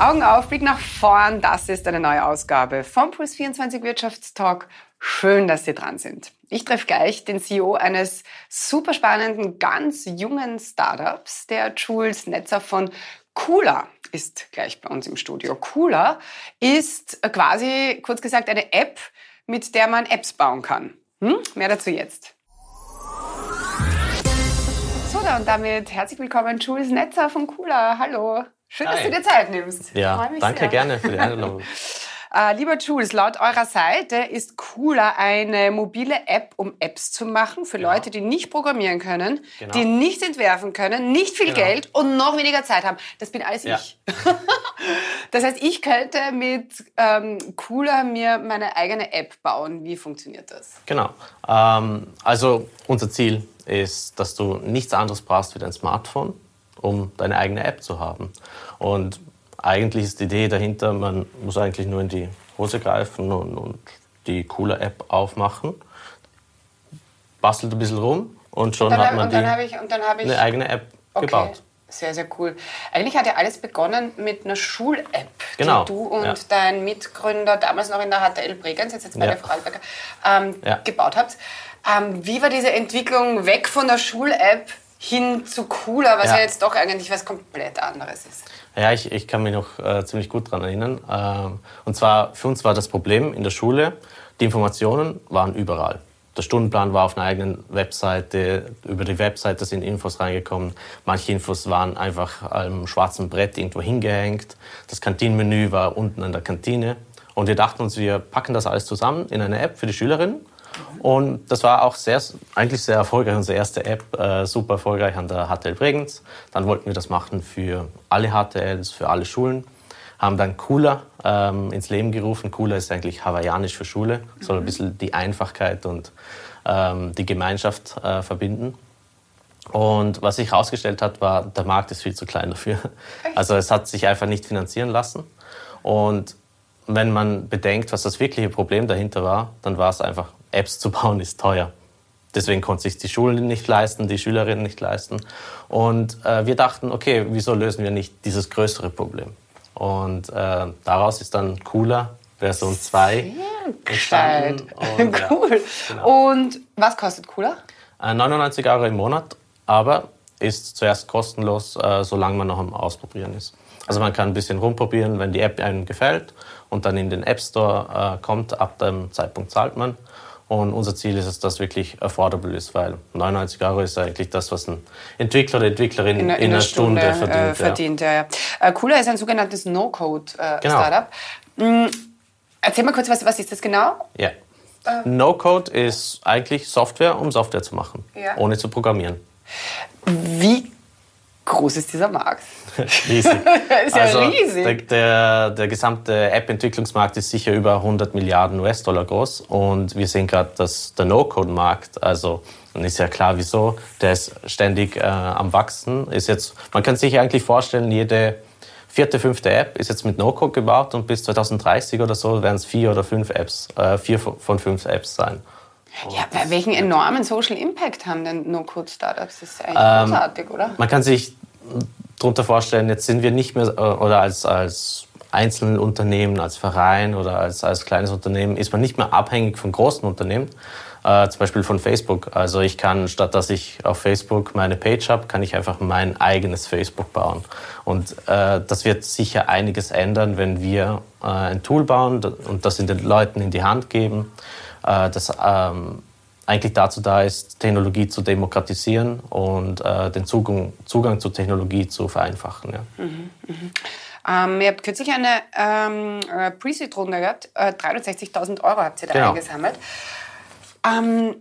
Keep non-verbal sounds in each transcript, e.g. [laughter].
Augen auf, Blick nach vorn. Das ist eine neue Ausgabe vom Puls 24 Wirtschaftstalk. Schön, dass Sie dran sind. Ich treffe gleich den CEO eines super spannenden, ganz jungen Startups, der Jules Netzer von Cooler ist gleich bei uns im Studio. Cooler ist quasi, kurz gesagt, eine App, mit der man Apps bauen kann. Hm? Mehr dazu jetzt. So, und damit herzlich willkommen, Jules Netzer von Cooler. Hallo. Schön, Hi. dass du dir Zeit nimmst. Ja, danke sehr. gerne für die [laughs] Einladung. Äh, lieber Jules, laut eurer Seite ist Cooler eine mobile App, um Apps zu machen für genau. Leute, die nicht programmieren können, genau. die nicht entwerfen können, nicht viel genau. Geld und noch weniger Zeit haben. Das bin alles ja. ich. [laughs] das heißt, ich könnte mit ähm, Cooler mir meine eigene App bauen. Wie funktioniert das? Genau. Ähm, also unser Ziel ist, dass du nichts anderes brauchst wie dein Smartphone um deine eigene App zu haben. Und eigentlich ist die Idee dahinter, man muss eigentlich nur in die Hose greifen und, und die coole App aufmachen, bastelt ein bisschen rum und schon und hat man die, ich, ich, eine eigene App okay. gebaut. Sehr, sehr cool. Eigentlich hat ja alles begonnen mit einer Schul-App, genau. die du und ja. dein Mitgründer damals noch in der HTL Bregenz, jetzt, jetzt bei ja. der Vorarlberger, ähm, ja. gebaut habt. Ähm, wie war diese Entwicklung weg von der Schul-App hin zu cooler, was ja. ja. jetzt doch eigentlich was komplett anderes ist. Ja, ich, ich kann mich noch äh, ziemlich gut daran erinnern. Ähm, und zwar, für uns war das Problem in der Schule, die Informationen waren überall. Der Stundenplan war auf einer eigenen Webseite, über die Webseite sind Infos reingekommen. Manche Infos waren einfach am schwarzen Brett irgendwo hingehängt. Das Kantinenmenü war unten an der Kantine. Und wir dachten uns, wir packen das alles zusammen in eine App für die Schülerinnen und das war auch sehr, eigentlich sehr erfolgreich, unsere erste App, äh, super erfolgreich an der HTL Bregenz. Dann wollten wir das machen für alle HTLs, für alle Schulen. Haben dann Cooler ähm, ins Leben gerufen. Cooler ist eigentlich hawaiianisch für Schule, soll ein bisschen die Einfachkeit und ähm, die Gemeinschaft äh, verbinden. Und was sich herausgestellt hat, war, der Markt ist viel zu klein dafür. Also es hat sich einfach nicht finanzieren lassen. Und wenn man bedenkt, was das wirkliche Problem dahinter war, dann war es einfach Apps zu bauen ist teuer. Deswegen konnte sich die Schulen nicht leisten, die Schülerinnen nicht leisten. Und äh, wir dachten, okay, wieso lösen wir nicht dieses größere Problem? Und äh, daraus ist dann Cooler Version 2 entstanden. Und, [laughs] cool. Ja, genau. Und was kostet Cooler? Äh, 99 Euro im Monat, aber ist zuerst kostenlos, äh, solange man noch am Ausprobieren ist. Also man kann ein bisschen rumprobieren, wenn die App einem gefällt und dann in den App Store äh, kommt, ab dem Zeitpunkt zahlt man. Und unser Ziel ist es, dass wirklich affordable ist, weil 99 Euro ist eigentlich das, was ein Entwickler oder Entwicklerin in, in, in einer Stunde, Stunde verdient. Äh, verdient ja. Ja, ja. Äh, Cooler ist ein sogenanntes No-Code-Startup. Äh, genau. Mhm. Erzähl mal kurz, was, was ist das genau? Ja. Äh. No-Code ist eigentlich Software, um Software zu machen, ja. ohne zu programmieren. Wie groß ist dieser Markt? [laughs] riesig. [laughs] ist ja also riesig. Der, der, der gesamte App-Entwicklungsmarkt ist sicher über 100 Milliarden US-Dollar groß. Und wir sehen gerade, dass der No-Code-Markt, also dann ist ja klar, wieso, der ist ständig äh, am Wachsen. Ist jetzt, man kann sich eigentlich vorstellen, jede vierte, fünfte App ist jetzt mit No-Code gebaut und bis 2030 oder so werden es vier oder fünf Apps, äh, vier von fünf Apps sein. Ja, bei welchen enormen Social Impact haben denn No-Code-Startups? Das ist eigentlich ähm, großartig, oder? Man kann sich darunter vorstellen, jetzt sind wir nicht mehr, äh, oder als, als Einzelunternehmen, als Verein oder als, als kleines Unternehmen, ist man nicht mehr abhängig von großen Unternehmen, äh, zum Beispiel von Facebook. Also ich kann, statt dass ich auf Facebook meine Page habe, kann ich einfach mein eigenes Facebook bauen. Und äh, das wird sicher einiges ändern, wenn wir äh, ein Tool bauen und das in den Leuten in die Hand geben, äh, das ähm, eigentlich dazu da ist, Technologie zu demokratisieren und äh, den Zugang, Zugang zur Technologie zu vereinfachen. Ja. Mhm, mh. ähm, ihr habt kürzlich eine ähm, äh, Pre-Seed-Runde gehabt, äh, 360.000 Euro habt ihr da genau. eingesammelt. Ähm,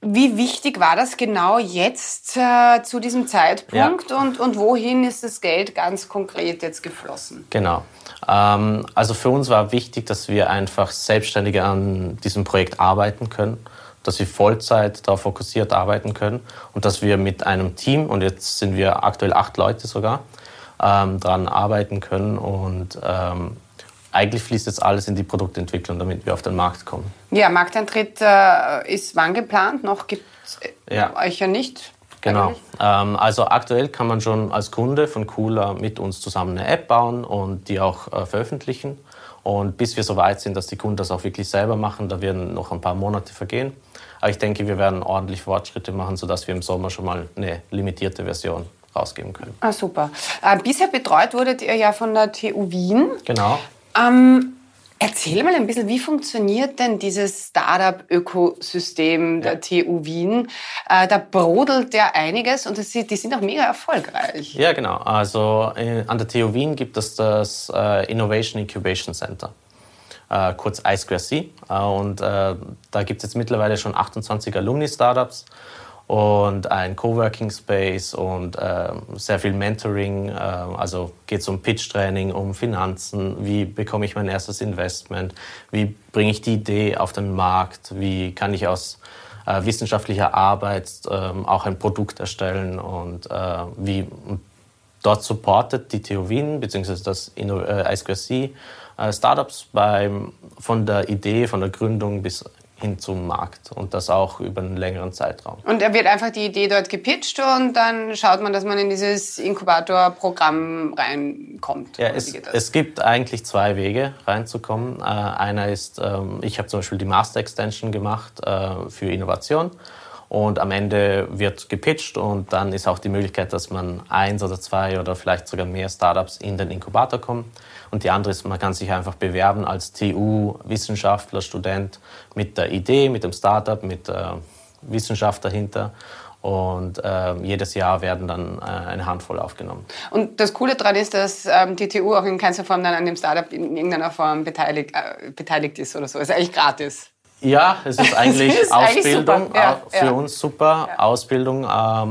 wie wichtig war das genau jetzt äh, zu diesem Zeitpunkt ja. und, und wohin ist das Geld ganz konkret jetzt geflossen? Genau. Ähm, also für uns war wichtig, dass wir einfach selbstständig an diesem Projekt arbeiten können, dass wir Vollzeit darauf fokussiert arbeiten können und dass wir mit einem Team, und jetzt sind wir aktuell acht Leute sogar, ähm, daran arbeiten können und ähm, eigentlich fließt jetzt alles in die Produktentwicklung, damit wir auf den Markt kommen. Ja, Markteintritt äh, ist wann geplant? Noch gibt es äh, ja. euch ja nicht. Genau. Ähm, also aktuell kann man schon als Kunde von Cooler mit uns zusammen eine App bauen und die auch äh, veröffentlichen. Und bis wir so weit sind, dass die Kunden das auch wirklich selber machen, da werden noch ein paar Monate vergehen. Aber ich denke, wir werden ordentlich Fortschritte machen, sodass wir im Sommer schon mal eine limitierte Version rausgeben können. Ah, super. Äh, bisher betreut wurdet ihr ja von der TU Wien. Genau. Ähm, erzähl mal ein bisschen, wie funktioniert denn dieses Startup-Ökosystem der ja. TU Wien? Äh, da brodelt ja einiges und das, die sind auch mega erfolgreich. Ja, genau. Also äh, an der TU Wien gibt es das äh, Innovation Incubation Center. Äh, kurz I2C. Äh, und äh, da gibt es jetzt mittlerweile schon 28 Alumni-Startups und ein Coworking Space und äh, sehr viel Mentoring. Äh, also geht es um Pitch-Training, um Finanzen, wie bekomme ich mein erstes Investment, wie bringe ich die Idee auf den Markt, wie kann ich aus äh, wissenschaftlicher Arbeit ähm, auch ein Produkt erstellen und äh, wie dort supportet die TU Wien bzw. das I2C äh, Startups beim, von der Idee, von der Gründung bis hin zum Markt und das auch über einen längeren Zeitraum. Und da wird einfach die Idee dort gepitcht und dann schaut man, dass man in dieses Inkubatorprogramm reinkommt. Ja, es, es, gibt eigentlich zwei Wege reinzukommen. Äh, einer ist, ähm, ich habe zum Beispiel die Master Extension gemacht äh, für Innovation und am Ende wird gepitcht und dann ist auch die Möglichkeit, dass man eins oder zwei oder vielleicht sogar mehr Startups in den Inkubator kommen. Und die andere ist, man kann sich einfach bewerben als TU-Wissenschaftler, Student mit der Idee, mit dem Startup, mit äh, Wissenschaft dahinter. Und äh, jedes Jahr werden dann äh, eine Handvoll aufgenommen. Und das Coole daran ist, dass ähm, die TU auch in keiner Form dann an dem Startup in irgendeiner Form beteiligt, äh, beteiligt ist oder so. Ist eigentlich gratis. Ja, es ist [laughs] eigentlich ist Ausbildung eigentlich ja, für ja. uns super ja. Ausbildung, ähm,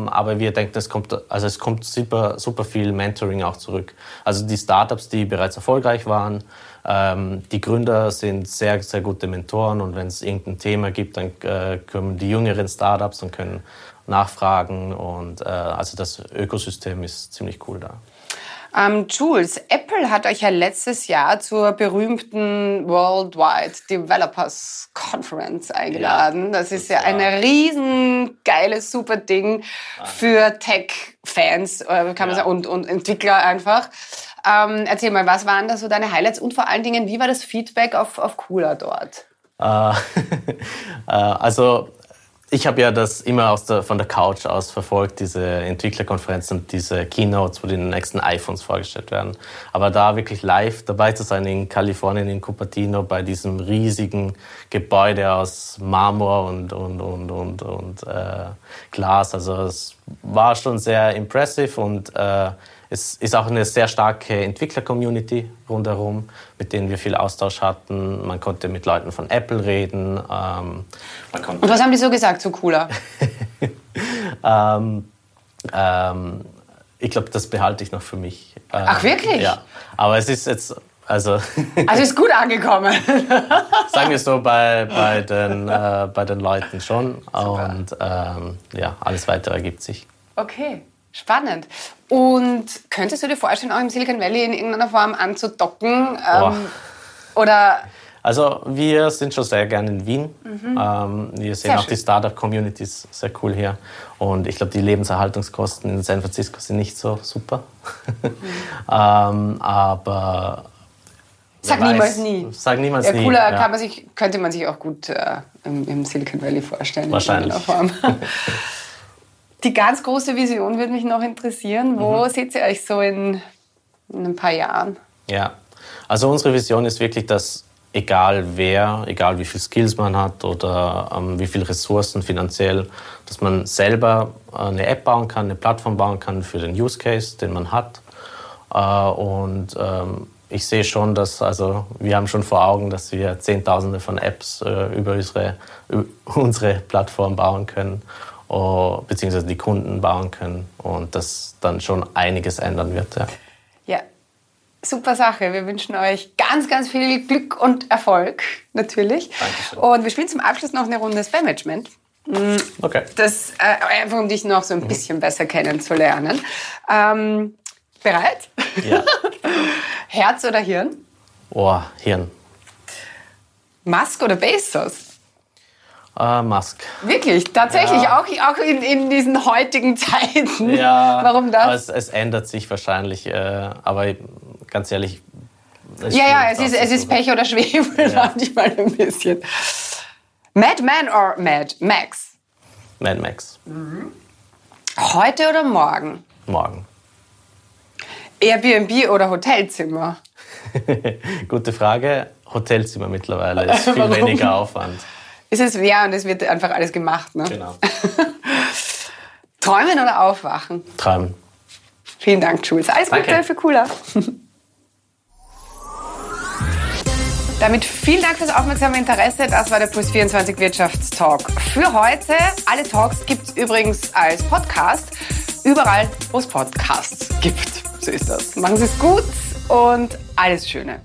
aber wir denken, es kommt also es kommt super super viel Mentoring auch zurück. Also die Startups, die bereits erfolgreich waren, ähm, die Gründer sind sehr sehr gute Mentoren und wenn es irgendein Thema gibt, dann äh, können die jüngeren Startups und können nachfragen und äh, also das Ökosystem ist ziemlich cool da. Ähm, Jules, Apple hat euch ja letztes Jahr zur berühmten Worldwide Developers Conference eingeladen. Ja, das ist ja ein riesen geiles, super Ding für Tech-Fans äh, kann man ja. sagen, und, und Entwickler einfach. Ähm, erzähl mal, was waren da so deine Highlights und vor allen Dingen, wie war das Feedback auf, auf Cooler dort? Uh, [laughs] also ich habe ja das immer aus der, von der Couch aus verfolgt, diese Entwicklerkonferenzen und diese Keynotes, wo die nächsten iPhones vorgestellt werden. Aber da wirklich live dabei zu sein in Kalifornien, in Cupertino, bei diesem riesigen Gebäude aus Marmor und, und, und, und, und äh, Glas, also es war schon sehr impressive und äh, es ist auch eine sehr starke Entwickler-Community rundherum, mit denen wir viel Austausch hatten. Man konnte mit Leuten von Apple reden. Ähm, Und was haben die so gesagt, so cooler? [laughs] ähm, ähm, ich glaube, das behalte ich noch für mich. Äh, Ach, wirklich? Ja. Aber es ist jetzt. Also, [laughs] also ist gut angekommen. [laughs] sagen wir so bei, bei, den, äh, bei den Leuten schon. Super. Und ähm, ja, alles weitere ergibt sich. Okay. Spannend. Und könntest du dir vorstellen, auch im Silicon Valley in irgendeiner Form anzudocken? Ähm, oder also wir sind schon sehr gerne in Wien. Mhm. Ähm, wir sehen sehr auch schön. die Startup-Communities sehr cool hier. Und ich glaube, die Lebenserhaltungskosten in San Francisco sind nicht so super. Mhm. [laughs] ähm, aber Sag niemals nie. Sag niemals ja, nie. Cooler ja. man sich, könnte man sich auch gut äh, im, im, Silicon Valley vorstellen. Wahrscheinlich. [laughs] Die ganz große Vision würde mich noch interessieren. Wo mhm. seht ihr euch so in, in ein paar Jahren? Ja, also unsere Vision ist wirklich, dass egal wer, egal wie viele Skills man hat oder ähm, wie viele Ressourcen finanziell, dass man selber eine App bauen kann, eine Plattform bauen kann für den Use Case, den man hat. Äh, und ähm, ich sehe schon, dass, also wir haben schon vor Augen, dass wir Zehntausende von Apps äh, über unsere, über [laughs] unsere Plattform bauen können oh, beziehungsweise die Kunden bauen können und das dann schon einiges ändern wird. Ja. ja, super Sache. Wir wünschen euch ganz, ganz viel Glück und Erfolg, natürlich. Dankeschön. Und wir spielen zum Abschluss noch eine Runde Spam-Management. Mm, okay. Das, äh, einfach um dich noch so ein mhm. bisschen besser kennenzulernen. Ähm, bereit? Ja. [laughs] Herz oder Hirn? Oh, Hirn. Musk oder Bezos? Äh, Musk. Wirklich, tatsächlich, ja. auch, auch in, in, diesen heutigen [laughs] Zeiten. Ja, Warum das? Es, es, ändert sich wahrscheinlich, äh, aber ganz ehrlich. Ja, ja, es ist, es ist Pech oder Schwefel ja. manchmal ein bisschen. Mad Man or Mad Max? Mad Max. Mhm. Heute oder morgen? Morgen. Airbnb oder Hotelzimmer? [laughs] Gute Frage. Hotelzimmer mittlerweile ist [laughs] viel weniger Aufwand. Es ist ja und es wird einfach alles gemacht. Ne? Genau. [laughs] Träumen oder aufwachen? Träumen. Vielen Dank, Jules. Alles Danke. Gute für Cooler. [laughs] Damit vielen Dank fürs aufmerksame Interesse. Das war der Plus 24 Wirtschaftstalk für heute. Alle Talks gibt es übrigens als Podcast überall, wo es Podcasts gibt. So ist das. Machen Sie es gut und alles Schöne.